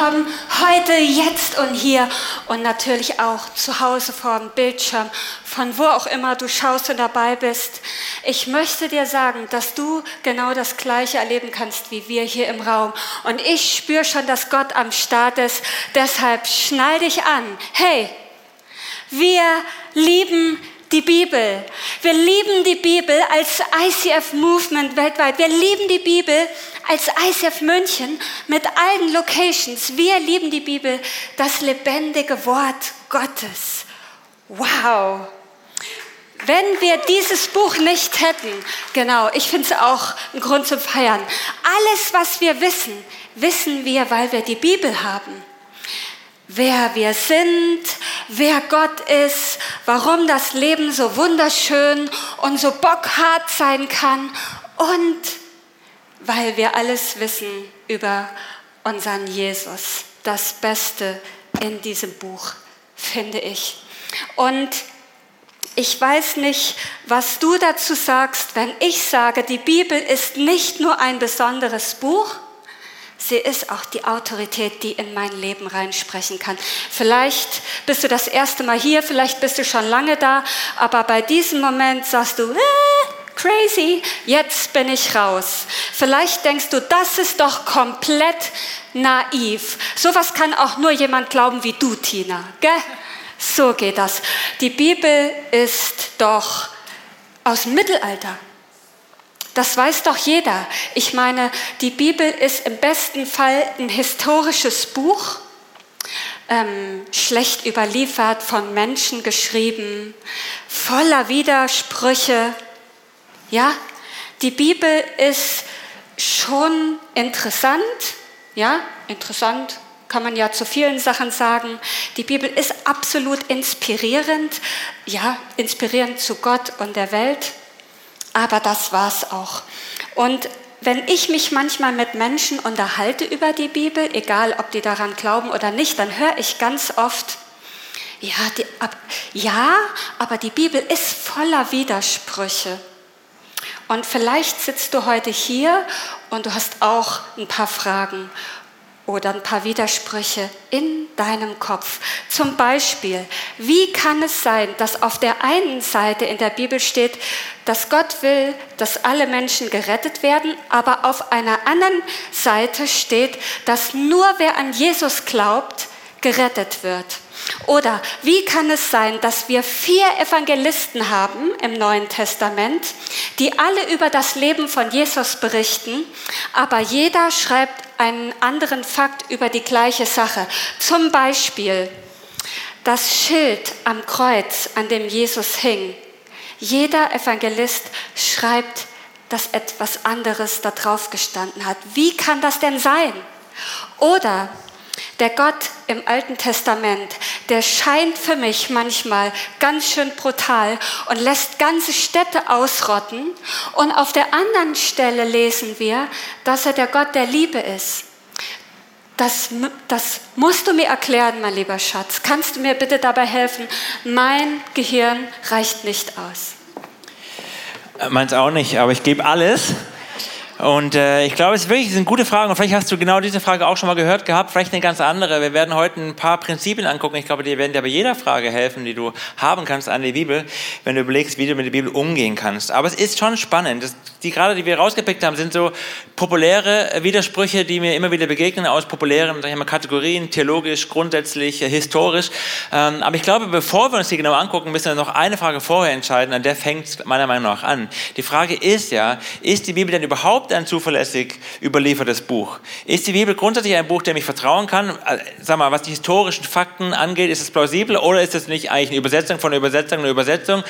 willkommen heute, jetzt und hier und natürlich auch zu Hause vor dem Bildschirm, von wo auch immer du schaust und dabei bist. Ich möchte dir sagen, dass du genau das Gleiche erleben kannst wie wir hier im Raum. Und ich spüre schon, dass Gott am Start ist. Deshalb schnall dich an. Hey, wir lieben die Bibel. Wir lieben die Bibel als ICF Movement weltweit. Wir lieben die Bibel als ICF München mit allen Locations. Wir lieben die Bibel, das lebendige Wort Gottes. Wow. Wenn wir dieses Buch nicht hätten, genau, ich finde es auch ein Grund zum Feiern. Alles, was wir wissen, wissen wir, weil wir die Bibel haben wer wir sind, wer Gott ist, warum das Leben so wunderschön und so bockhart sein kann und weil wir alles wissen über unseren Jesus. Das Beste in diesem Buch, finde ich. Und ich weiß nicht, was du dazu sagst, wenn ich sage, die Bibel ist nicht nur ein besonderes Buch, sie ist auch die Autorität, die in mein Leben reinsprechen kann. Vielleicht bist du das erste Mal hier, vielleicht bist du schon lange da, aber bei diesem Moment sagst du, äh, crazy, jetzt bin ich raus. Vielleicht denkst du, das ist doch komplett naiv. Sowas kann auch nur jemand glauben wie du, Tina. Gell? So geht das. Die Bibel ist doch aus dem Mittelalter. Das weiß doch jeder. Ich meine, die Bibel ist im besten Fall ein historisches Buch, ähm, schlecht überliefert, von Menschen geschrieben, voller Widersprüche. Ja, die Bibel ist schon interessant, ja, interessant kann man ja zu vielen Sachen sagen. Die Bibel ist absolut inspirierend, ja, inspirierend zu Gott und der Welt. Aber das war's auch. Und wenn ich mich manchmal mit Menschen unterhalte über die Bibel, egal ob die daran glauben oder nicht, dann höre ich ganz oft, ja, die, ab, ja, aber die Bibel ist voller Widersprüche. Und vielleicht sitzt du heute hier und du hast auch ein paar Fragen oder ein paar Widersprüche in deinem Kopf. Zum Beispiel, wie kann es sein, dass auf der einen Seite in der Bibel steht, dass Gott will, dass alle Menschen gerettet werden, aber auf einer anderen Seite steht, dass nur wer an Jesus glaubt, gerettet wird? Oder wie kann es sein, dass wir vier Evangelisten haben im Neuen Testament, die alle über das Leben von Jesus berichten, aber jeder schreibt einen anderen Fakt über die gleiche Sache. Zum Beispiel das Schild am Kreuz, an dem Jesus hing. Jeder Evangelist schreibt, dass etwas anderes da drauf gestanden hat. Wie kann das denn sein? Oder der Gott im Alten Testament, der scheint für mich manchmal ganz schön brutal und lässt ganze Städte ausrotten. Und auf der anderen Stelle lesen wir, dass er der Gott der Liebe ist. Das, das musst du mir erklären, mein lieber Schatz. Kannst du mir bitte dabei helfen? Mein Gehirn reicht nicht aus. Meins auch nicht, aber ich gebe alles. Und äh, ich glaube, es ist wirklich gute Frage. Und vielleicht hast du genau diese Frage auch schon mal gehört gehabt, vielleicht eine ganz andere. Wir werden heute ein paar Prinzipien angucken. Ich glaube, die werden dir bei jeder Frage helfen, die du haben kannst an die Bibel, wenn du überlegst, wie du mit der Bibel umgehen kannst. Aber es ist schon spannend. Das, die gerade, die wir rausgepickt haben, sind so populäre Widersprüche, die mir immer wieder begegnen aus populären sag ich mal, Kategorien, theologisch, grundsätzlich, äh, historisch. Ähm, aber ich glaube, bevor wir uns die genau angucken, müssen wir noch eine Frage vorher entscheiden. An der fängt meiner Meinung nach an. Die Frage ist ja, ist die Bibel denn überhaupt ein zuverlässig überliefertes Buch? Ist die Bibel grundsätzlich ein Buch, dem ich vertrauen kann? Äh, sag mal, was die historischen Fakten angeht, ist es plausibel oder ist es nicht eigentlich eine Übersetzung von Übersetzung, eine Übersetzung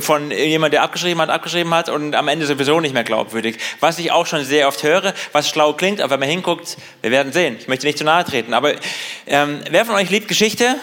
von jemand, der abgeschrieben hat, abgeschrieben hat und am Ende sowieso nicht mehr glaubwürdig? Was ich auch schon sehr oft höre, was schlau klingt, aber wenn man hinguckt, wir werden sehen. Ich möchte nicht zu nahe treten, aber ähm, wer von euch liebt Geschichte?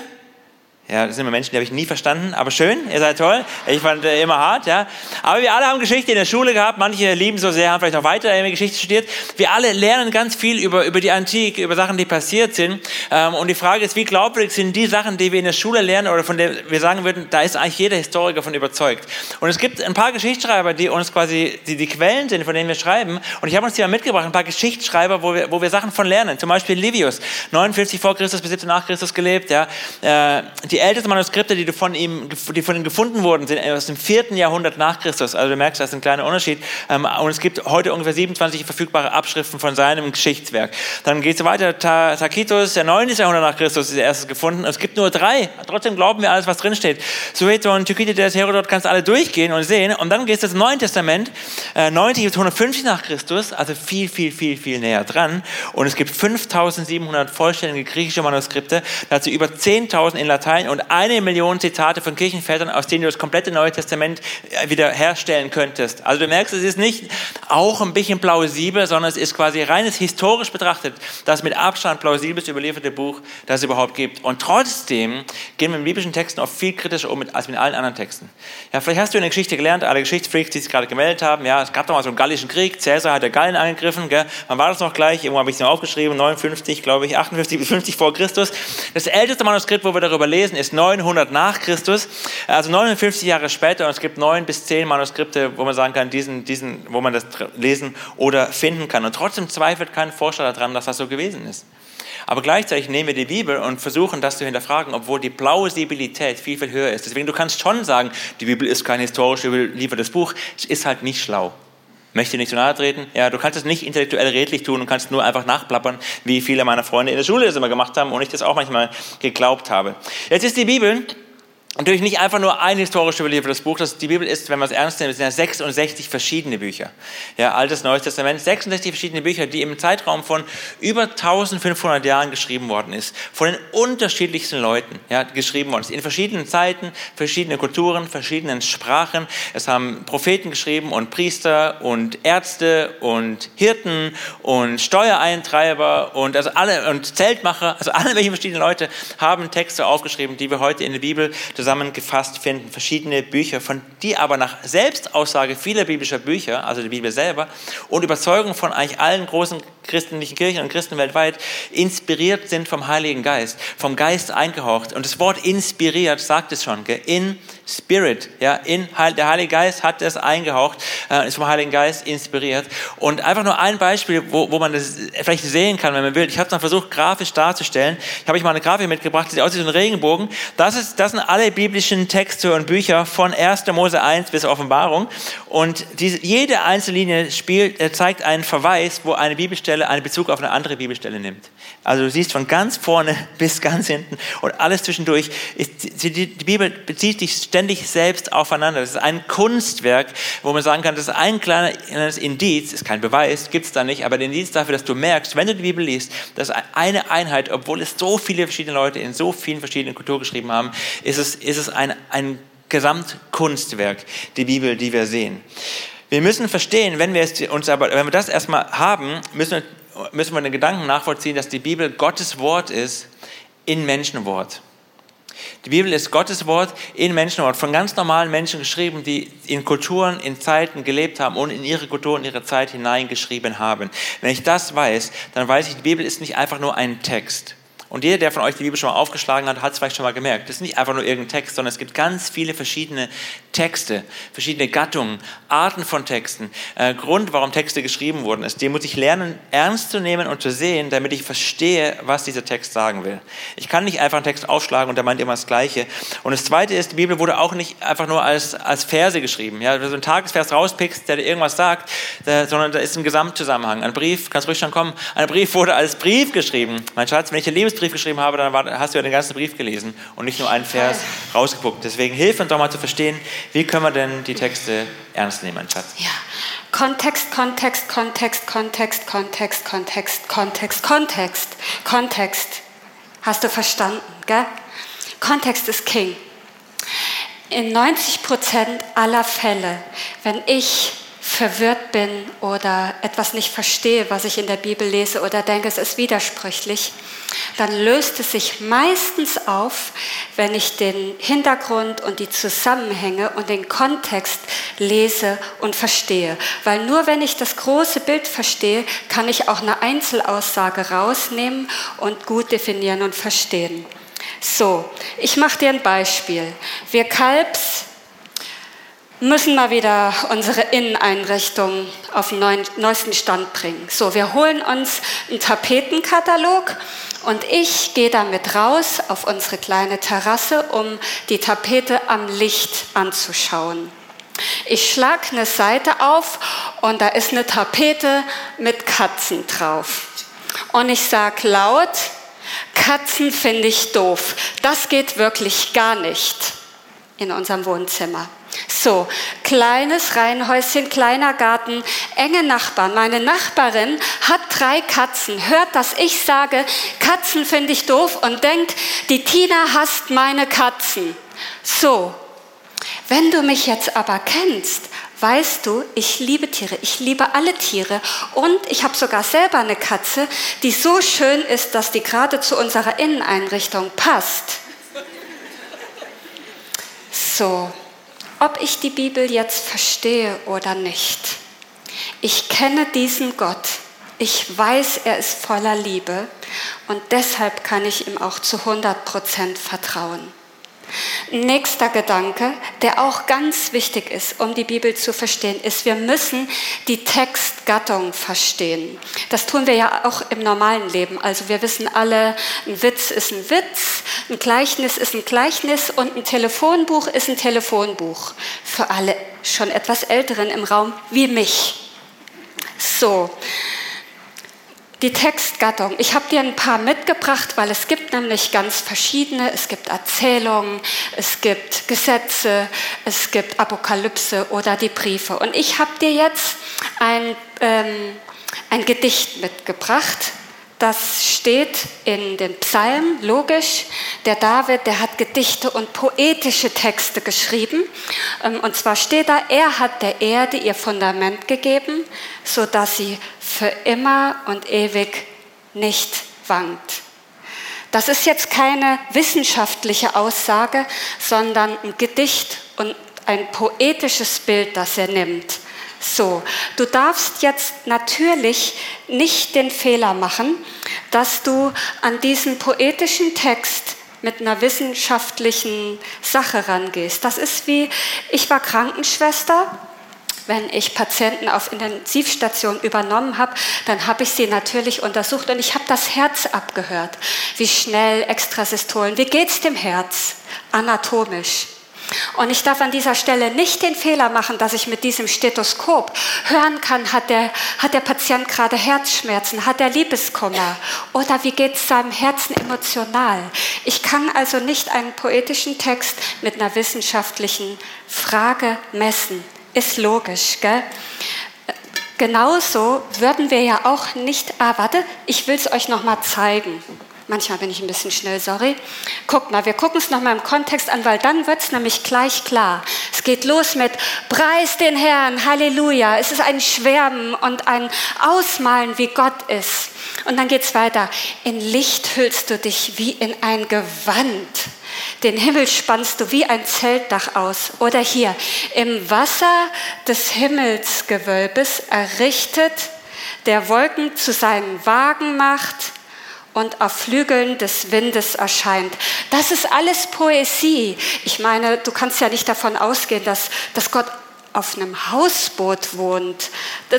Ja, das sind immer Menschen, die habe ich nie verstanden, aber schön, ihr seid toll. Ich fand äh, immer hart, ja. Aber wir alle haben Geschichte in der Schule gehabt, manche lieben so sehr, haben vielleicht noch weiter Geschichte studiert. Wir alle lernen ganz viel über, über die Antike, über Sachen, die passiert sind. Ähm, und die Frage ist, wie glaubwürdig sind die Sachen, die wir in der Schule lernen oder von denen wir sagen würden, da ist eigentlich jeder Historiker von überzeugt. Und es gibt ein paar Geschichtsschreiber, die uns quasi die, die Quellen sind, von denen wir schreiben. Und ich habe uns hier mal mitgebracht, ein paar Geschichtsschreiber, wo wir, wo wir Sachen von lernen. Zum Beispiel Livius, 49 vor Christus bis 17 nach Christus gelebt, ja. Äh, die die ältesten Manuskripte, die von ihm, die von ihm gefunden wurden, sind aus dem vierten Jahrhundert nach Christus. Also du merkst, das ist ein kleiner Unterschied. Ähm, und es gibt heute ungefähr 27 verfügbare Abschriften von seinem Geschichtswerk. Dann geht es weiter. Tacitus, der 9. Jahrhundert nach Christus, ist der erste gefunden. Es gibt nur drei. Trotzdem glauben wir alles, was drinsteht. Sueton, Thukydides, Herodot, kannst alle durchgehen und sehen. Und dann geht es ins Neue Testament, 90 bis 150 nach Christus, also viel, viel, viel, viel näher dran. Und es gibt 5700 vollständige griechische Manuskripte, dazu über 10.000 in Latein und eine Million Zitate von Kirchenvätern, aus denen du das komplette Neue Testament äh, wieder herstellen könntest. Also du merkst, es ist nicht auch ein bisschen plausibel, sondern es ist quasi reines historisch betrachtet das mit Abstand plausibelste überlieferte Buch, das es überhaupt gibt. Und trotzdem gehen wir mit biblischen Texten oft viel kritischer um als mit allen anderen Texten. Ja, vielleicht hast du in der Geschichte gelernt, alle Geschichtsfreaks, die sich gerade gemeldet haben, ja, es gab doch mal so einen gallischen Krieg, Cäsar hat der Gallen angegriffen, gell? wann war das noch gleich? Irgendwo habe ich es noch aufgeschrieben, 59, glaube ich, 58 bis 50 vor Christus. Das älteste Manuskript, wo wir darüber lesen, ist 900 nach Christus, also 59 Jahre später. Und es gibt neun bis zehn Manuskripte, wo man sagen kann, diesen, diesen, wo man das lesen oder finden kann. Und trotzdem zweifelt kein Forscher daran, dass das so gewesen ist. Aber gleichzeitig nehmen wir die Bibel und versuchen das zu hinterfragen, obwohl die Plausibilität viel, viel höher ist. Deswegen, du kannst schon sagen, die Bibel ist kein historisch überliefertes Buch. Es ist halt nicht schlau. Möchte nicht zu nahe treten? Ja, du kannst es nicht intellektuell redlich tun und kannst nur einfach nachplappern, wie viele meiner Freunde in der Schule das immer gemacht haben und ich das auch manchmal geglaubt habe. Jetzt ist die Bibel Natürlich nicht einfach nur ein historisch überliefertes Buch. Das, die Bibel ist, wenn man es ernst nimmt, sind ja 66 verschiedene Bücher. Ja, Altes, Neues Testament, 66 verschiedene Bücher, die im Zeitraum von über 1500 Jahren geschrieben worden ist. Von den unterschiedlichsten Leuten ja, geschrieben worden ist. In verschiedenen Zeiten, verschiedene Kulturen, verschiedenen Sprachen. Es haben Propheten geschrieben und Priester und Ärzte und Hirten und Steuereintreiber und also alle und Zeltmacher, also alle welche verschiedenen Leute haben Texte aufgeschrieben, die wir heute in der Bibel zusammengefasst finden, verschiedene Bücher, von die aber nach Selbstaussage vieler biblischer Bücher, also die Bibel selber, und Überzeugung von eigentlich allen großen christlichen Kirchen und Christen weltweit, inspiriert sind vom Heiligen Geist, vom Geist eingehaucht. Und das Wort inspiriert sagt es schon, gell? in Spirit, ja, in, der Heilige Geist hat es eingehaucht, äh, ist vom Heiligen Geist inspiriert. Und einfach nur ein Beispiel, wo, wo man das vielleicht sehen kann, wenn man will. Ich habe es dann versucht, grafisch darzustellen. Ich habe euch mal eine Grafik mitgebracht, die sieht aus wie so ein Regenbogen. Das, ist, das sind alle biblischen Texte und Bücher von 1. Mose 1 bis Offenbarung. Und diese, jede einzelne Linie spielt, äh, zeigt einen Verweis, wo eine Bibelstelle einen Bezug auf eine andere Bibelstelle nimmt. Also du siehst von ganz vorne bis ganz hinten und alles zwischendurch. Ist, die, die Bibel bezieht sich ständig selbst aufeinander. Das ist ein Kunstwerk, wo man sagen kann, das ist ein kleines Indiz, ist kein Beweis, gibt es da nicht, aber der Indiz dafür, dass du merkst, wenn du die Bibel liest, dass eine Einheit, obwohl es so viele verschiedene Leute in so vielen verschiedenen Kulturen geschrieben haben, ist es, ist es ein, ein Gesamtkunstwerk, die Bibel, die wir sehen. Wir müssen verstehen, wenn wir, es uns aber, wenn wir das erstmal haben, müssen wir müssen wir den Gedanken nachvollziehen, dass die Bibel Gottes Wort ist in Menschenwort. Die Bibel ist Gottes Wort in Menschenwort, von ganz normalen Menschen geschrieben, die in Kulturen, in Zeiten gelebt haben und in ihre Kultur, in ihre Zeit hineingeschrieben haben. Wenn ich das weiß, dann weiß ich, die Bibel ist nicht einfach nur ein Text. Und jeder, der von euch die Bibel schon mal aufgeschlagen hat, hat es vielleicht schon mal gemerkt. Das ist nicht einfach nur irgendein Text, sondern es gibt ganz viele verschiedene Texte, verschiedene Gattungen, Arten von Texten. Äh, Grund, warum Texte geschrieben wurden, ist, den muss ich lernen, ernst zu nehmen und zu sehen, damit ich verstehe, was dieser Text sagen will. Ich kann nicht einfach einen Text aufschlagen und der meint immer das Gleiche. Und das Zweite ist, die Bibel wurde auch nicht einfach nur als, als Verse geschrieben. Ja, wenn du einen Tagesvers rauspickst, der dir irgendwas sagt, der, sondern da ist ein Gesamtzusammenhang. Ein Brief, kannst ruhig schon kommen, ein Brief wurde als Brief geschrieben. Mein Schatz, wenn ich dir Lebens Liebesbrief geschrieben habe, dann hast du ja den ganzen Brief gelesen und nicht nur einen Vers rausgeguckt. Deswegen hilf uns doch mal zu verstehen, wie können wir denn die Texte ernst nehmen, mein Schatz? Ja. Kontext, Kontext, Kontext, Kontext, Kontext, Kontext, Kontext, Kontext, Kontext. Hast du verstanden, gell? Kontext ist King. In 90 Prozent aller Fälle, wenn ich verwirrt bin oder etwas nicht verstehe, was ich in der Bibel lese oder denke, es ist widersprüchlich, dann löst es sich meistens auf, wenn ich den Hintergrund und die Zusammenhänge und den Kontext lese und verstehe. Weil nur wenn ich das große Bild verstehe, kann ich auch eine Einzelaussage rausnehmen und gut definieren und verstehen. So, ich mache dir ein Beispiel. Wir Kalbs müssen mal wieder unsere Inneneinrichtung auf den neuen, neuesten Stand bringen. So, wir holen uns einen Tapetenkatalog und ich gehe damit raus auf unsere kleine Terrasse, um die Tapete am Licht anzuschauen. Ich schlage eine Seite auf und da ist eine Tapete mit Katzen drauf. Und ich sage laut, Katzen finde ich doof. Das geht wirklich gar nicht in unserem Wohnzimmer. So, kleines Reihenhäuschen, kleiner Garten, enge Nachbarn. Meine Nachbarin hat drei Katzen, hört, dass ich sage, Katzen finde ich doof und denkt, die Tina hasst meine Katzen. So, wenn du mich jetzt aber kennst, weißt du, ich liebe Tiere, ich liebe alle Tiere und ich habe sogar selber eine Katze, die so schön ist, dass die gerade zu unserer Inneneinrichtung passt. So, ob ich die Bibel jetzt verstehe oder nicht, ich kenne diesen Gott. Ich weiß, er ist voller Liebe und deshalb kann ich ihm auch zu 100 Prozent vertrauen. Nächster Gedanke, der auch ganz wichtig ist, um die Bibel zu verstehen, ist, wir müssen die Textgattung verstehen. Das tun wir ja auch im normalen Leben. Also wir wissen alle, ein Witz ist ein Witz, ein Gleichnis ist ein Gleichnis und ein Telefonbuch ist ein Telefonbuch. Für alle schon etwas Älteren im Raum wie mich. So, die Textgattung. Ich habe dir ein paar mitgebracht, weil es gibt nämlich ganz verschiedene. Es gibt Erzählungen, es gibt Gesetze, es gibt Apokalypse oder die Briefe. Und ich habe dir jetzt ein, ähm, ein Gedicht mitgebracht. Das steht in den Psalmen, logisch. Der David, der hat Gedichte und poetische Texte geschrieben. Ähm, und zwar steht da, er hat der Erde ihr Fundament gegeben, sodass sie für immer und ewig nicht wankt. Das ist jetzt keine wissenschaftliche Aussage, sondern ein Gedicht und ein poetisches Bild, das er nimmt. So, du darfst jetzt natürlich nicht den Fehler machen, dass du an diesen poetischen Text mit einer wissenschaftlichen Sache rangehst. Das ist wie, ich war Krankenschwester wenn ich Patienten auf Intensivstation übernommen habe, dann habe ich sie natürlich untersucht und ich habe das Herz abgehört. Wie schnell Extrasystolen, wie geht es dem Herz anatomisch? Und ich darf an dieser Stelle nicht den Fehler machen, dass ich mit diesem Stethoskop hören kann, hat der, hat der Patient gerade Herzschmerzen, hat er Liebeskummer oder wie geht es seinem Herzen emotional. Ich kann also nicht einen poetischen Text mit einer wissenschaftlichen Frage messen. Ist logisch, gell? Genauso würden wir ja auch nicht, ah warte, ich will es euch noch mal zeigen. Manchmal bin ich ein bisschen schnell, sorry. Guck mal, wir gucken es nochmal im Kontext an, weil dann wird es nämlich gleich klar. Es geht los mit Preis den Herrn, Halleluja. Es ist ein Schwärmen und ein Ausmalen, wie Gott ist. Und dann geht es weiter. In Licht hüllst du dich wie in ein Gewand. Den Himmel spannst du wie ein Zeltdach aus. Oder hier, im Wasser des Himmelsgewölbes errichtet, der Wolken zu seinen Wagen macht und auf Flügeln des Windes erscheint. Das ist alles Poesie. Ich meine, du kannst ja nicht davon ausgehen, dass, dass Gott auf einem Hausboot wohnt.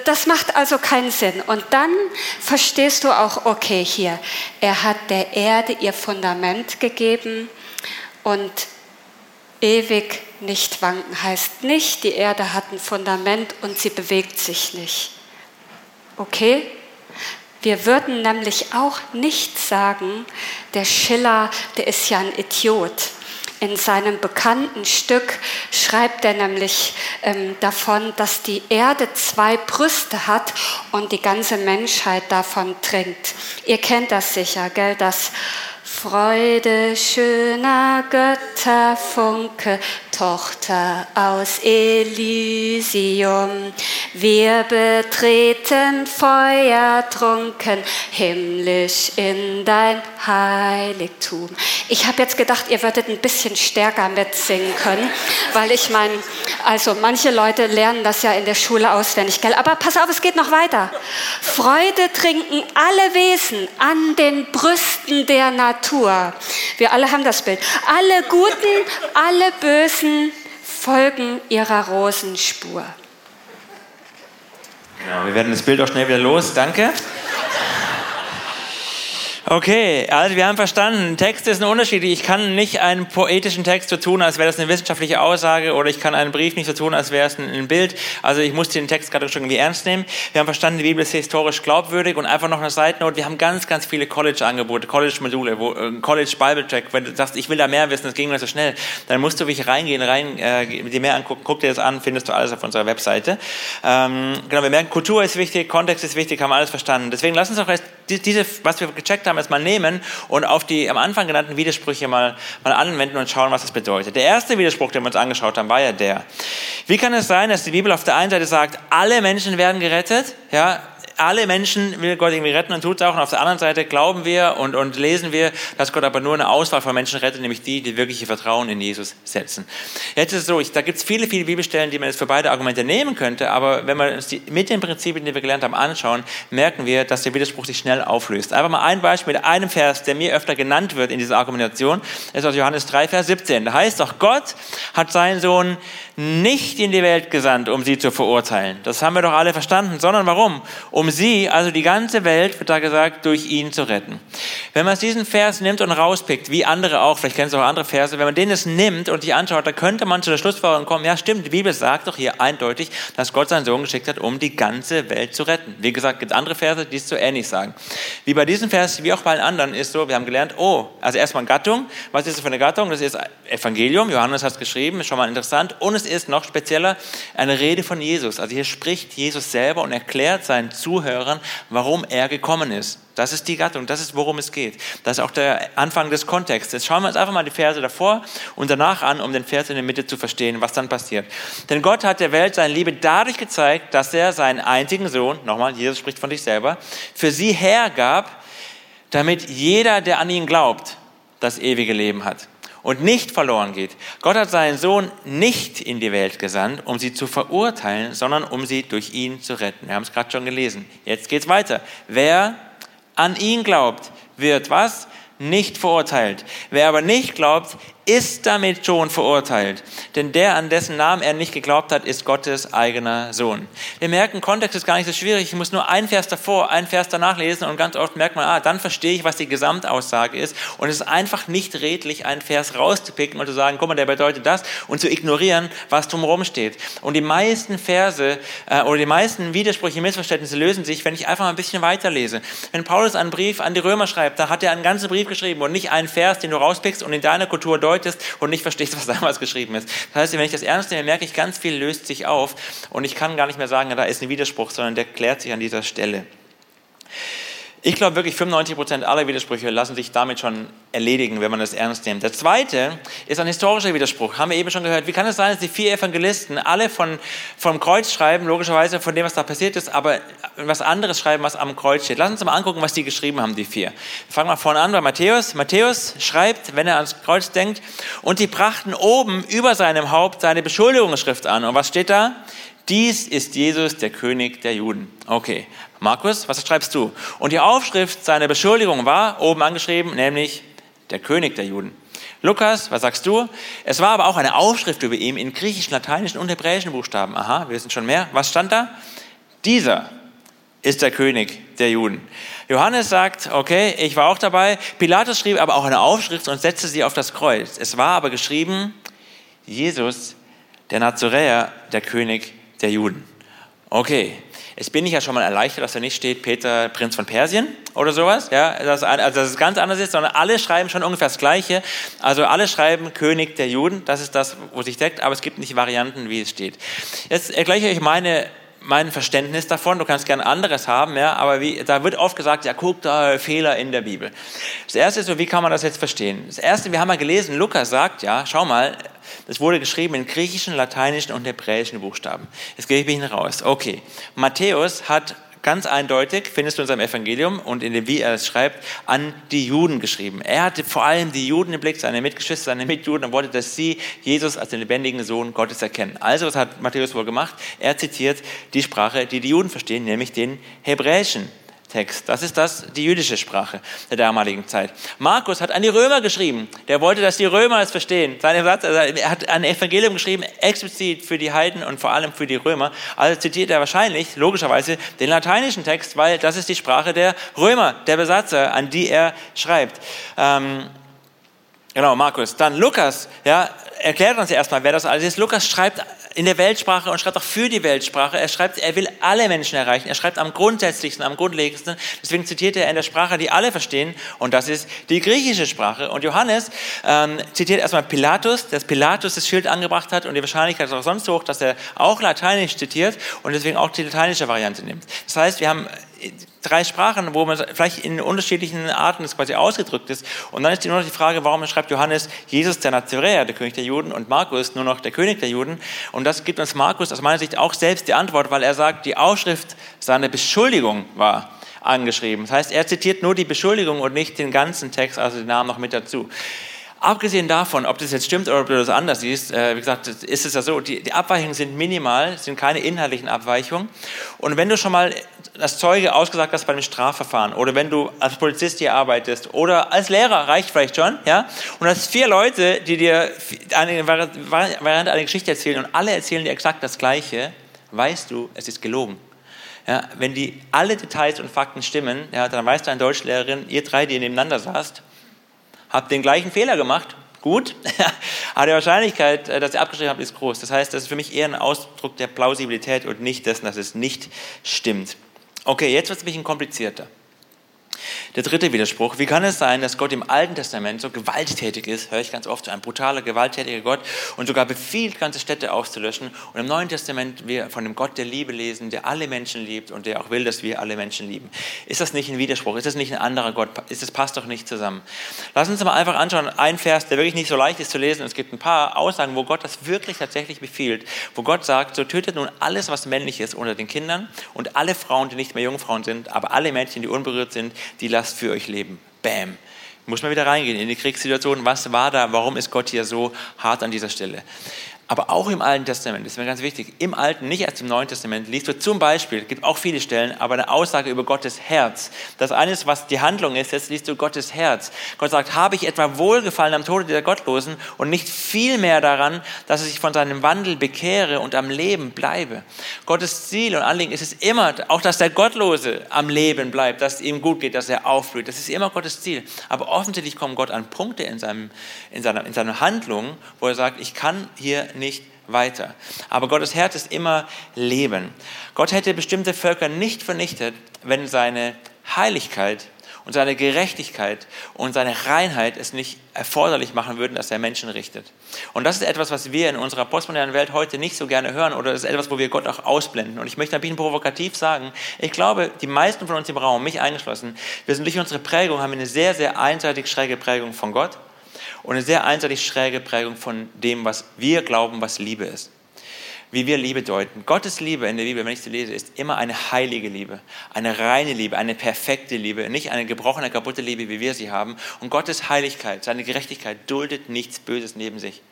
Das macht also keinen Sinn. Und dann verstehst du auch, okay, hier, er hat der Erde ihr Fundament gegeben und ewig nicht wanken heißt nicht, die Erde hat ein Fundament und sie bewegt sich nicht. Okay? Wir würden nämlich auch nicht sagen, der Schiller, der ist ja ein Idiot. In seinem bekannten Stück schreibt er nämlich ähm, davon, dass die Erde zwei Brüste hat und die ganze Menschheit davon trinkt. Ihr kennt das sicher, gell? Das Freude schöner Götterfunke Tochter aus Elysium. Wir betreten feuertrunken himmlisch in dein Heiligtum. Ich habe jetzt gedacht, ihr würdet ein bisschen stärker mitsingen können, weil ich meine, also manche Leute lernen das ja in der Schule auswendig, gell? Aber pass auf, es geht noch weiter. Freude trinken alle Wesen an den Brüsten der Natur. Wir alle haben das Bild. Alle Guten, alle Bösen folgen ihrer Rosenspur. Genau, wir werden das Bild auch schnell wieder los. Danke. Okay, also wir haben verstanden, Text ist ein Unterschied. Ich kann nicht einen poetischen Text so tun, als wäre das eine wissenschaftliche Aussage, oder ich kann einen Brief nicht so tun, als wäre es ein Bild. Also ich muss den Text gerade schon irgendwie ernst nehmen. Wir haben verstanden, die Bibel ist historisch glaubwürdig und einfach noch eine Seitennote. Wir haben ganz, ganz viele College-Angebote, College-Module, äh, College Bible Track. Wenn du sagst, ich will da mehr wissen, das ging mir so schnell, dann musst du wirklich reingehen, rein, äh, dir mehr angucken. Guck dir das an, findest du alles auf unserer Webseite. Ähm, genau, wir merken, Kultur ist wichtig, Kontext ist wichtig, haben alles verstanden. Deswegen lass uns doch erst diese, was wir gecheckt haben, jetzt mal nehmen und auf die am Anfang genannten Widersprüche mal, mal anwenden und schauen, was das bedeutet. Der erste Widerspruch, den wir uns angeschaut haben, war ja der. Wie kann es sein, dass die Bibel auf der einen Seite sagt, alle Menschen werden gerettet, ja, alle Menschen will Gott irgendwie retten und tut es auch. Und auf der anderen Seite glauben wir und, und lesen wir, dass Gott aber nur eine Auswahl von Menschen rettet, nämlich die, die wirklich ihr Vertrauen in Jesus setzen. Jetzt ist es so, ich, da gibt es viele, viele Bibelstellen, die man jetzt für beide Argumente nehmen könnte, aber wenn wir uns die, mit den Prinzipien, die wir gelernt haben, anschauen, merken wir, dass der Widerspruch sich schnell auflöst. Einfach mal ein Beispiel mit einem Vers, der mir öfter genannt wird in dieser Argumentation, ist aus Johannes 3, Vers 17. Da heißt doch, Gott hat seinen Sohn nicht in die Welt gesandt, um sie zu verurteilen. Das haben wir doch alle verstanden, sondern warum? Um sie, also die ganze Welt, wird da gesagt, durch ihn zu retten. Wenn man diesen Vers nimmt und rauspickt, wie andere auch, vielleicht kennst du auch andere Verse, wenn man den jetzt nimmt und sich anschaut, da könnte man zu der Schlussfolgerung kommen, ja stimmt, die Bibel sagt doch hier eindeutig, dass Gott seinen Sohn geschickt hat, um die ganze Welt zu retten. Wie gesagt, gibt es andere Verse, die es so ähnlich sagen. Wie bei diesem Vers, wie auch bei allen anderen, ist so, wir haben gelernt, oh, also erstmal Gattung. Was ist das für eine Gattung? Das ist Evangelium, Johannes hat es geschrieben, ist schon mal interessant. Und es ist noch spezieller eine Rede von Jesus. Also hier spricht Jesus selber und erklärt seinen Zuhörern, warum er gekommen ist. Das ist die Gattung, das ist, worum es geht. Das ist auch der Anfang des Kontexts. Jetzt schauen wir uns einfach mal die Verse davor und danach an, um den Vers in der Mitte zu verstehen, was dann passiert. Denn Gott hat der Welt seine Liebe dadurch gezeigt, dass er seinen einzigen Sohn, nochmal, Jesus spricht von sich selber, für sie hergab, damit jeder, der an ihn glaubt, das ewige Leben hat und nicht verloren geht. Gott hat seinen Sohn nicht in die Welt gesandt, um sie zu verurteilen, sondern um sie durch ihn zu retten. Wir haben es gerade schon gelesen. Jetzt geht es weiter. Wer an ihn glaubt, wird was? Nicht verurteilt. Wer aber nicht glaubt, ist damit schon verurteilt. Denn der, an dessen Namen er nicht geglaubt hat, ist Gottes eigener Sohn. Wir merken, Kontext ist gar nicht so schwierig. Ich muss nur ein Vers davor, ein Vers danach lesen und ganz oft merkt man, ah, dann verstehe ich, was die Gesamtaussage ist. Und es ist einfach nicht redlich, einen Vers rauszupicken und zu sagen, guck mal, der bedeutet das und zu ignorieren, was drumherum steht. Und die meisten Verse äh, oder die meisten Widersprüche, Missverständnisse lösen sich, wenn ich einfach mal ein bisschen weiterlese. Wenn Paulus einen Brief an die Römer schreibt, da hat er einen ganzen Brief geschrieben und nicht einen Vers, den du rauspickst und in deiner Kultur deutest, deutest und nicht verstehst, was damals geschrieben ist. Das heißt, wenn ich das ernst nehme, merke ich, ganz viel löst sich auf und ich kann gar nicht mehr sagen, da ist ein Widerspruch, sondern der klärt sich an dieser Stelle. Ich glaube wirklich, 95 Prozent aller Widersprüche lassen sich damit schon erledigen, wenn man das ernst nimmt. Der zweite ist ein historischer Widerspruch. Haben wir eben schon gehört. Wie kann es sein, dass die vier Evangelisten alle von, vom Kreuz schreiben, logischerweise von dem, was da passiert ist, aber was anderes schreiben, was am Kreuz steht? Lass uns mal angucken, was die geschrieben haben, die vier. Wir fangen mal vorne an bei Matthäus. Matthäus schreibt, wenn er ans Kreuz denkt, und die brachten oben über seinem Haupt seine Beschuldigungsschrift an. Und was steht da? Dies ist Jesus, der König der Juden. Okay. Markus, was schreibst du? Und die Aufschrift seiner Beschuldigung war oben angeschrieben, nämlich der König der Juden. Lukas, was sagst du? Es war aber auch eine Aufschrift über ihn in griechischen, lateinischen und hebräischen Buchstaben. Aha, wir wissen schon mehr. Was stand da? Dieser ist der König der Juden. Johannes sagt, okay, ich war auch dabei. Pilatus schrieb aber auch eine Aufschrift und setzte sie auf das Kreuz. Es war aber geschrieben, Jesus, der Nazoräer, der König der Juden. Okay, jetzt bin ich ja schon mal erleichtert, dass da nicht steht Peter, Prinz von Persien oder sowas, ja, dass, also dass es ganz anders ist, sondern alle schreiben schon ungefähr das Gleiche. Also alle schreiben König der Juden, das ist das, wo sich deckt, aber es gibt nicht Varianten, wie es steht. Jetzt ergleiche ich meine mein Verständnis davon. Du kannst gerne anderes haben, ja, aber wie, da wird oft gesagt, ja, guck da Fehler in der Bibel. Das erste ist so, wie kann man das jetzt verstehen? Das erste, wir haben mal gelesen, Lukas sagt, ja, schau mal, das wurde geschrieben in griechischen, lateinischen und hebräischen Buchstaben. Jetzt gebe ich ihn raus. Okay. Matthäus hat ganz eindeutig, findest du in seinem Evangelium und in dem, wie er es schreibt, an die Juden geschrieben. Er hatte vor allem die Juden im Blick, seine Mitgeschwister, seine Mitjuden und wollte, dass sie Jesus als den lebendigen Sohn Gottes erkennen. Also, was hat Matthäus wohl gemacht? Er zitiert die Sprache, die die Juden verstehen, nämlich den Hebräischen. Text. Das ist das, die jüdische Sprache der damaligen Zeit. Markus hat an die Römer geschrieben. Der wollte, dass die Römer es verstehen. Seine Satz, also er hat ein Evangelium geschrieben, explizit für die Heiden und vor allem für die Römer. Also zitiert er wahrscheinlich, logischerweise, den lateinischen Text, weil das ist die Sprache der Römer, der Besatzer, an die er schreibt. Ähm, genau, Markus. Dann Lukas, ja, erklärt uns erstmal, wer das alles ist. Lukas schreibt in der Weltsprache und schreibt auch für die Weltsprache. Er schreibt, er will alle Menschen erreichen. Er schreibt am grundsätzlichsten, am grundlegendsten. Deswegen zitiert er in der Sprache, die alle verstehen. Und das ist die griechische Sprache. Und Johannes ähm, zitiert erstmal Pilatus, dass Pilatus das Schild angebracht hat. Und die Wahrscheinlichkeit ist auch sonst so hoch, dass er auch Lateinisch zitiert und deswegen auch die lateinische Variante nimmt. Das heißt, wir haben drei Sprachen, wo man vielleicht in unterschiedlichen Arten das quasi ausgedrückt ist. Und dann ist nur noch die Frage, warum schreibt Johannes Jesus der Nazaräer, der König der Juden, und Markus nur noch der König der Juden. Und das gibt uns Markus aus meiner Sicht auch selbst die Antwort, weil er sagt, die Aufschrift seiner Beschuldigung war angeschrieben. Das heißt, er zitiert nur die Beschuldigung und nicht den ganzen Text, also den Namen noch mit dazu. Abgesehen davon, ob das jetzt stimmt oder ob du das anders siehst, äh, wie gesagt, ist es ja so, die, die Abweichungen sind minimal, sind keine inhaltlichen Abweichungen. Und wenn du schon mal als Zeuge ausgesagt hast bei einem Strafverfahren oder wenn du als Polizist hier arbeitest oder als Lehrer, reicht vielleicht schon, ja, und hast vier Leute, die dir eine, während eine Geschichte erzählen und alle erzählen dir exakt das Gleiche, weißt du, es ist gelogen. Ja, wenn die alle Details und Fakten stimmen, ja, dann weißt du, eine Deutschlehrerin, ihr drei, die nebeneinander saßt, habt den gleichen Fehler gemacht, gut, aber die Wahrscheinlichkeit, äh, dass ihr abgeschrieben habt, ist groß. Das heißt, das ist für mich eher ein Ausdruck der Plausibilität und nicht dessen, dass es nicht stimmt. Okay, jetzt wird es ein bisschen komplizierter. Der dritte Widerspruch, wie kann es sein, dass Gott im Alten Testament so gewalttätig ist, höre ich ganz oft, so ein brutaler, gewalttätiger Gott und sogar befiehlt, ganze Städte auszulöschen und im Neuen Testament wir von dem Gott der Liebe lesen, der alle Menschen liebt und der auch will, dass wir alle Menschen lieben. Ist das nicht ein Widerspruch? Ist das nicht ein anderer Gott? Ist das passt doch nicht zusammen? Lass uns mal einfach anschauen, ein Vers, der wirklich nicht so leicht ist zu lesen. Es gibt ein paar Aussagen, wo Gott das wirklich tatsächlich befiehlt, wo Gott sagt, so tötet nun alles, was männlich ist unter den Kindern und alle Frauen, die nicht mehr Jungfrauen sind, aber alle Mädchen, die unberührt sind, die lasst für euch leben. Bam. Muss man wieder reingehen in die Kriegssituation. Was war da? Warum ist Gott hier so hart an dieser Stelle? Aber auch im Alten Testament, das ist mir ganz wichtig, im Alten, nicht erst im Neuen Testament, liest du zum Beispiel, es gibt auch viele Stellen, aber eine Aussage über Gottes Herz. Das eine ist, was die Handlung ist, jetzt liest du Gottes Herz. Gott sagt, habe ich etwa wohlgefallen am Tode der Gottlosen und nicht viel mehr daran, dass sich von seinem Wandel bekehre und am Leben bleibe. Gottes Ziel und Anliegen ist es immer, auch dass der Gottlose am Leben bleibt, dass es ihm gut geht, dass er aufblüht. Das ist immer Gottes Ziel. Aber offensichtlich kommen Gott an Punkte in, seinem, in, seiner, in seiner Handlung, wo er sagt, ich kann hier nicht weiter. Aber Gottes Herz ist immer Leben. Gott hätte bestimmte Völker nicht vernichtet, wenn seine Heiligkeit und seine Gerechtigkeit und seine Reinheit es nicht erforderlich machen würden, dass er Menschen richtet. Und das ist etwas, was wir in unserer postmodernen Welt heute nicht so gerne hören oder das ist etwas, wo wir Gott auch ausblenden. Und ich möchte ein bisschen provokativ sagen, ich glaube, die meisten von uns im Raum, mich eingeschlossen, wir sind durch unsere Prägung, haben eine sehr, sehr einseitig schräge Prägung von Gott und eine sehr einseitig schräge Prägung von dem, was wir glauben, was Liebe ist. Wie wir Liebe deuten. Gottes Liebe in der Bibel, wenn ich sie lese, ist immer eine heilige Liebe, eine reine Liebe, eine perfekte Liebe, nicht eine gebrochene, kaputte Liebe, wie wir sie haben. Und Gottes Heiligkeit, seine Gerechtigkeit duldet nichts Böses neben sich.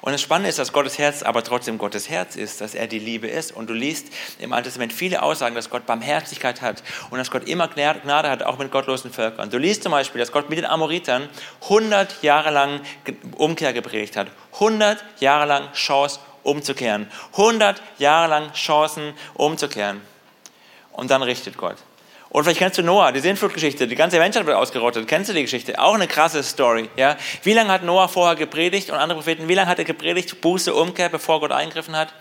Und das Spannende ist, dass Gottes Herz aber trotzdem Gottes Herz ist, dass er die Liebe ist. Und du liest im Alten Testament viele Aussagen, dass Gott Barmherzigkeit hat und dass Gott immer Gnade hat, auch mit gottlosen Völkern. Du liest zum Beispiel, dass Gott mit den Amoritern 100 Jahre lang Umkehr gepredigt hat. 100 Jahre lang Chance umzukehren. 100 Jahre lang Chancen umzukehren. Und dann richtet Gott. Und vielleicht kennst du Noah, die Sintflutgeschichte, die ganze Menschheit wird ausgerottet. Kennst du die Geschichte? Auch eine krasse Story. Ja? Wie lange hat Noah vorher gepredigt und andere Propheten, wie lange hat er gepredigt, Buße, Umkehr, bevor Gott eingriffen hat?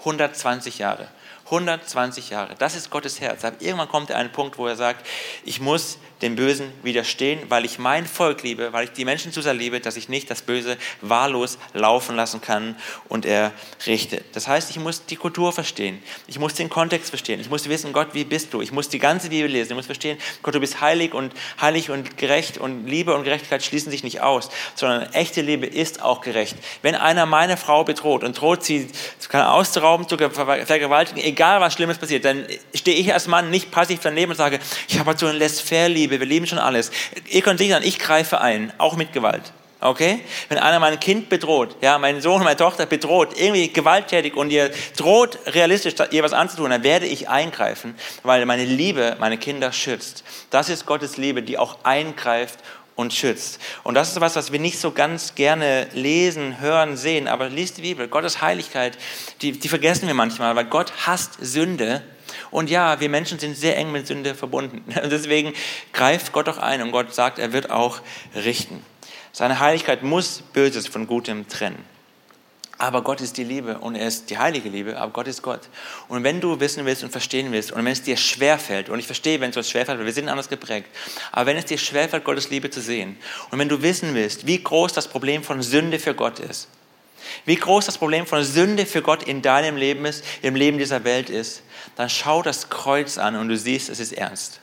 120 Jahre. 120 Jahre. Das ist Gottes Herz. Aber irgendwann kommt er an einen Punkt, wo er sagt, ich muss dem Bösen widerstehen, weil ich mein Volk liebe, weil ich die Menschen zu sehr liebe, dass ich nicht das Böse wahllos laufen lassen kann und er richtet. Das heißt, ich muss die Kultur verstehen. Ich muss den Kontext verstehen. Ich muss wissen, Gott, wie bist du? Ich muss die ganze Bibel lesen. Ich muss verstehen, Gott, du bist heilig und heilig und gerecht und Liebe und Gerechtigkeit schließen sich nicht aus, sondern echte Liebe ist auch gerecht. Wenn einer meine Frau bedroht und droht sie auszurauben, zu vergewaltigen, egal was Schlimmes passiert, dann stehe ich als Mann nicht passiv daneben und sage, ich habe halt so eine Laissez-faire-Liebe, wir lieben schon alles. Ihr könnt sicher sein, ich greife ein, auch mit Gewalt. Okay? Wenn einer mein Kind bedroht, ja, meinen Sohn, meine Tochter bedroht, irgendwie gewalttätig und ihr droht realistisch ihr was anzutun, dann werde ich eingreifen, weil meine Liebe meine Kinder schützt. Das ist Gottes Liebe, die auch eingreift und schützt. Und das ist was, was wir nicht so ganz gerne lesen, hören, sehen, aber liest die Bibel. Gottes Heiligkeit, die, die vergessen wir manchmal, weil Gott hasst Sünde. Und ja, wir Menschen sind sehr eng mit Sünde verbunden. Und deswegen greift Gott auch ein und Gott sagt, er wird auch richten. Seine Heiligkeit muss Böses von Gutem trennen. Aber Gott ist die Liebe und er ist die heilige Liebe, aber Gott ist Gott. Und wenn du wissen willst und verstehen willst und wenn es dir schwerfällt, und ich verstehe, wenn es uns schwerfällt, weil wir sind anders geprägt, aber wenn es dir schwerfällt, Gottes Liebe zu sehen und wenn du wissen willst, wie groß das Problem von Sünde für Gott ist, wie groß das Problem von Sünde für Gott in deinem Leben ist, im Leben dieser Welt ist, dann schau das Kreuz an und du siehst, es ist ernst.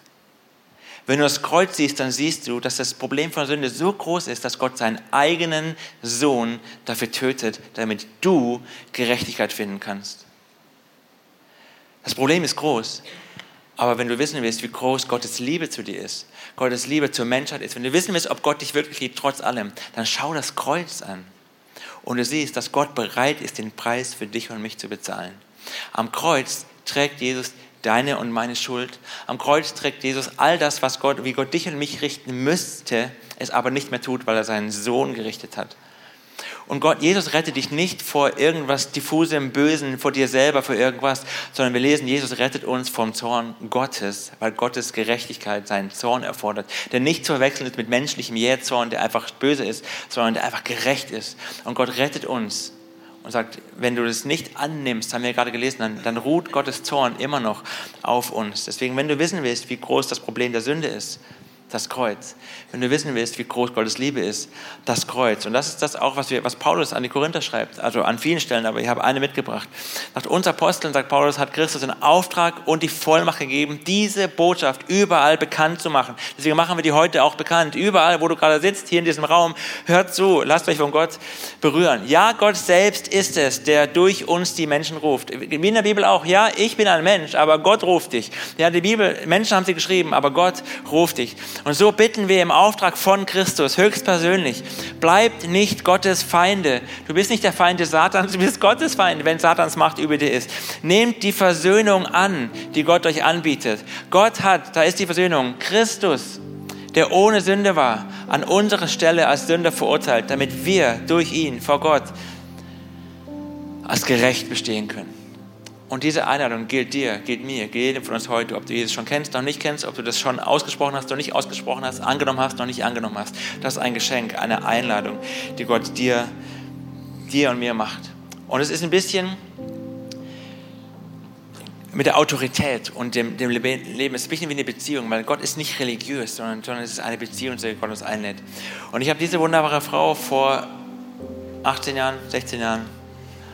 Wenn du das Kreuz siehst, dann siehst du, dass das Problem von Sünde so groß ist, dass Gott seinen eigenen Sohn dafür tötet, damit du Gerechtigkeit finden kannst. Das Problem ist groß, aber wenn du wissen willst, wie groß Gottes Liebe zu dir ist, Gottes Liebe zur Menschheit ist, wenn du wissen willst, ob Gott dich wirklich liebt, trotz allem, dann schau das Kreuz an. Und du siehst, dass Gott bereit ist, den Preis für dich und mich zu bezahlen. Am Kreuz trägt Jesus deine und meine Schuld. Am Kreuz trägt Jesus all das, was Gott, wie Gott dich und mich richten müsste, es aber nicht mehr tut, weil er seinen Sohn gerichtet hat. Und Gott, Jesus rettet dich nicht vor irgendwas diffusem, Bösen, vor dir selber, vor irgendwas, sondern wir lesen, Jesus rettet uns vom Zorn Gottes, weil Gottes Gerechtigkeit seinen Zorn erfordert, der nicht zu verwechseln ist mit menschlichem Jähzorn, der einfach böse ist, sondern der einfach gerecht ist. Und Gott rettet uns und sagt, wenn du das nicht annimmst, haben wir gerade gelesen, dann, dann ruht Gottes Zorn immer noch auf uns. Deswegen, wenn du wissen willst, wie groß das Problem der Sünde ist, das Kreuz. Wenn du wissen willst, wie groß Gottes Liebe ist, das Kreuz. Und das ist das auch, was, wir, was Paulus an die Korinther schreibt, also an vielen Stellen, aber ich habe eine mitgebracht. Nach uns Aposteln, sagt Paulus, hat Christus den Auftrag und die Vollmacht gegeben, diese Botschaft überall bekannt zu machen. Deswegen machen wir die heute auch bekannt. Überall, wo du gerade sitzt, hier in diesem Raum, hört zu, lasst euch von Gott berühren. Ja, Gott selbst ist es, der durch uns die Menschen ruft. Wie in der Bibel auch, ja, ich bin ein Mensch, aber Gott ruft dich. Ja, die Bibel, Menschen haben sie geschrieben, aber Gott ruft dich. Und so bitten wir im Auftrag von Christus höchstpersönlich, bleibt nicht Gottes Feinde. Du bist nicht der Feind des Satans, du bist Gottes Feind, wenn Satans Macht über dir ist. Nehmt die Versöhnung an, die Gott euch anbietet. Gott hat, da ist die Versöhnung, Christus, der ohne Sünde war, an unserer Stelle als Sünder verurteilt, damit wir durch ihn vor Gott als gerecht bestehen können. Und diese Einladung gilt dir, gilt mir, gilt jedem von uns heute, ob du Jesus schon kennst, noch nicht kennst, ob du das schon ausgesprochen hast, noch nicht ausgesprochen hast, angenommen hast, noch nicht angenommen hast. Das ist ein Geschenk, eine Einladung, die Gott dir, dir und mir macht. Und es ist ein bisschen mit der Autorität und dem, dem Leben. Es ist ein bisschen wie eine Beziehung, weil Gott ist nicht religiös, sondern, sondern es ist eine Beziehung, zu der Gott uns einlädt. Und ich habe diese wunderbare Frau vor 18 Jahren, 16 Jahren,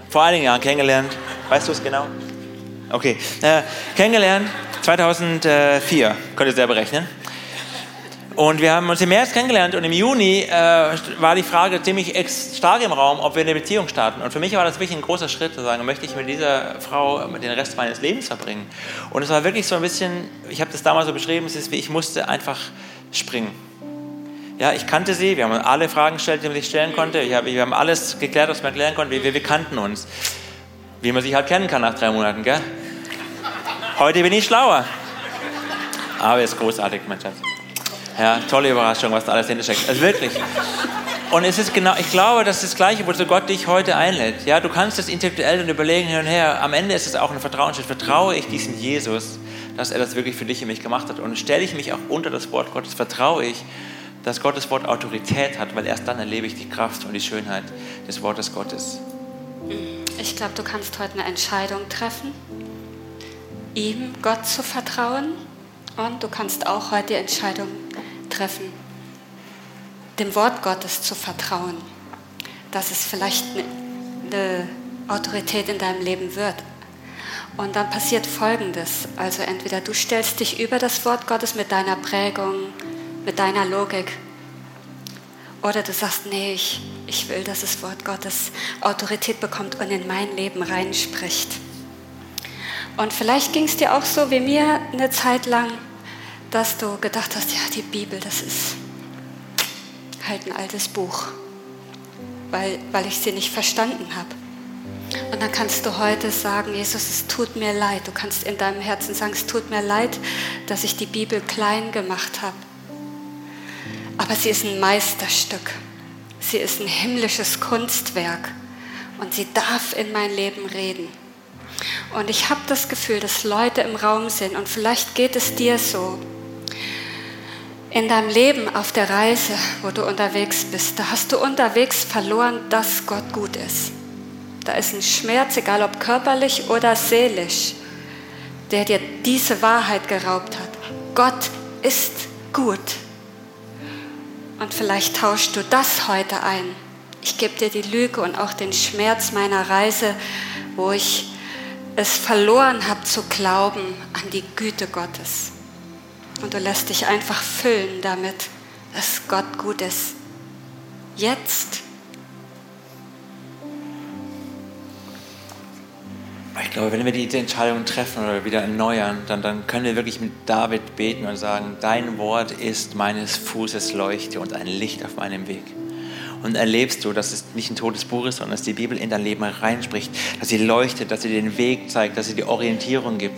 vor einigen Jahren kennengelernt. Weißt du es genau? Okay. Äh, kennengelernt 2004, könnt ihr selber rechnen. Und wir haben uns im März kennengelernt und im Juni äh, war die Frage ziemlich stark im Raum, ob wir eine Beziehung starten. Und für mich war das wirklich ein großer Schritt zu sagen, möchte ich mit dieser Frau den Rest meines Lebens verbringen. Und es war wirklich so ein bisschen, ich habe das damals so beschrieben, es ist wie, ich musste einfach springen. Ja, ich kannte sie, wir haben alle Fragen gestellt, die man sich stellen konnte. Hab, wir haben alles geklärt, was man erklären konnte. Wir, wir, wir kannten uns. Wie man sich halt kennen kann nach drei Monaten, gell? Heute bin ich schlauer. Aber ist großartig, mein Schatz. Ja, tolle Überraschung, was da alles hinter steckt. Also wirklich. Und es ist genau, ich glaube, das ist das Gleiche, wozu Gott dich heute einlädt. Ja, du kannst das intellektuell und überlegen hin und her. Am Ende ist es auch ein Vertrauensschritt. Vertraue ich diesem Jesus, dass er das wirklich für dich und mich gemacht hat? Und stelle ich mich auch unter das Wort Gottes, vertraue ich, dass Gottes Wort Autorität hat, weil erst dann erlebe ich die Kraft und die Schönheit des Wortes Gottes. Ich glaube, du kannst heute eine Entscheidung treffen. Ihm, Gott zu vertrauen. Und du kannst auch heute die Entscheidung treffen, dem Wort Gottes zu vertrauen, dass es vielleicht eine Autorität in deinem Leben wird. Und dann passiert Folgendes. Also entweder du stellst dich über das Wort Gottes mit deiner Prägung, mit deiner Logik, oder du sagst, nee, ich, ich will, dass das Wort Gottes Autorität bekommt und in mein Leben reinspricht. Und vielleicht ging es dir auch so wie mir eine Zeit lang, dass du gedacht hast, ja, die Bibel, das ist halt ein altes Buch, weil, weil ich sie nicht verstanden habe. Und dann kannst du heute sagen, Jesus, es tut mir leid. Du kannst in deinem Herzen sagen, es tut mir leid, dass ich die Bibel klein gemacht habe. Aber sie ist ein Meisterstück. Sie ist ein himmlisches Kunstwerk. Und sie darf in mein Leben reden. Und ich habe das Gefühl, dass Leute im Raum sind. Und vielleicht geht es dir so. In deinem Leben auf der Reise, wo du unterwegs bist, da hast du unterwegs verloren, dass Gott gut ist. Da ist ein Schmerz, egal ob körperlich oder seelisch, der dir diese Wahrheit geraubt hat. Gott ist gut. Und vielleicht tauschst du das heute ein. Ich gebe dir die Lüge und auch den Schmerz meiner Reise, wo ich es verloren habe zu glauben an die Güte Gottes. Und du lässt dich einfach füllen damit, dass Gott gut ist. Jetzt Ich glaube, wenn wir diese Entscheidung treffen oder wieder erneuern, dann, dann können wir wirklich mit David beten und sagen, dein Wort ist meines Fußes Leuchte und ein Licht auf meinem Weg und erlebst du, dass es nicht ein totes Buch ist, sondern dass die Bibel in dein Leben reinspricht, dass sie leuchtet, dass sie den Weg zeigt, dass sie dir Orientierung gibt,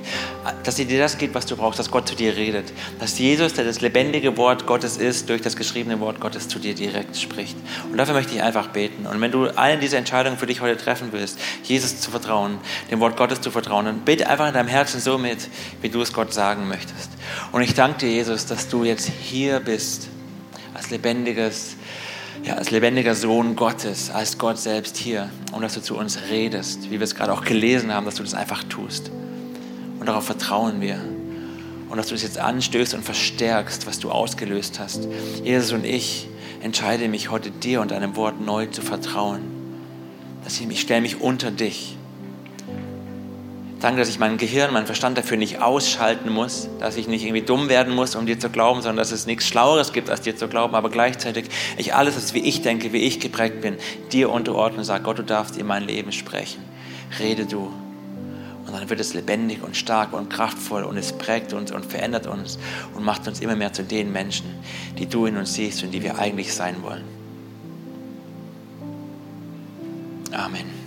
dass sie dir das gibt, was du brauchst, dass Gott zu dir redet, dass Jesus, der das lebendige Wort Gottes ist, durch das geschriebene Wort Gottes zu dir direkt spricht. Und dafür möchte ich einfach beten. Und wenn du allen diese Entscheidungen für dich heute treffen willst, Jesus zu vertrauen, dem Wort Gottes zu vertrauen, dann bete einfach in deinem Herzen so mit, wie du es Gott sagen möchtest. Und ich danke dir, Jesus, dass du jetzt hier bist als lebendiges, ja, als lebendiger Sohn Gottes, als Gott selbst hier und dass du zu uns redest, wie wir es gerade auch gelesen haben, dass du das einfach tust. Und darauf vertrauen wir. Und dass du das jetzt anstößt und verstärkst, was du ausgelöst hast. Jesus und ich entscheide mich heute dir und deinem Wort neu zu vertrauen. Dass ich, ich stelle mich unter dich Danke, dass ich mein Gehirn, meinen Verstand dafür nicht ausschalten muss, dass ich nicht irgendwie dumm werden muss, um dir zu glauben, sondern dass es nichts Schlaueres gibt, als dir zu glauben, aber gleichzeitig ich alles, was wie ich denke, wie ich geprägt bin, dir unterordne und sage, Gott, du darfst in mein Leben sprechen. Rede du. Und dann wird es lebendig und stark und kraftvoll und es prägt uns und verändert uns und macht uns immer mehr zu den Menschen, die du in uns siehst und die wir eigentlich sein wollen. Amen.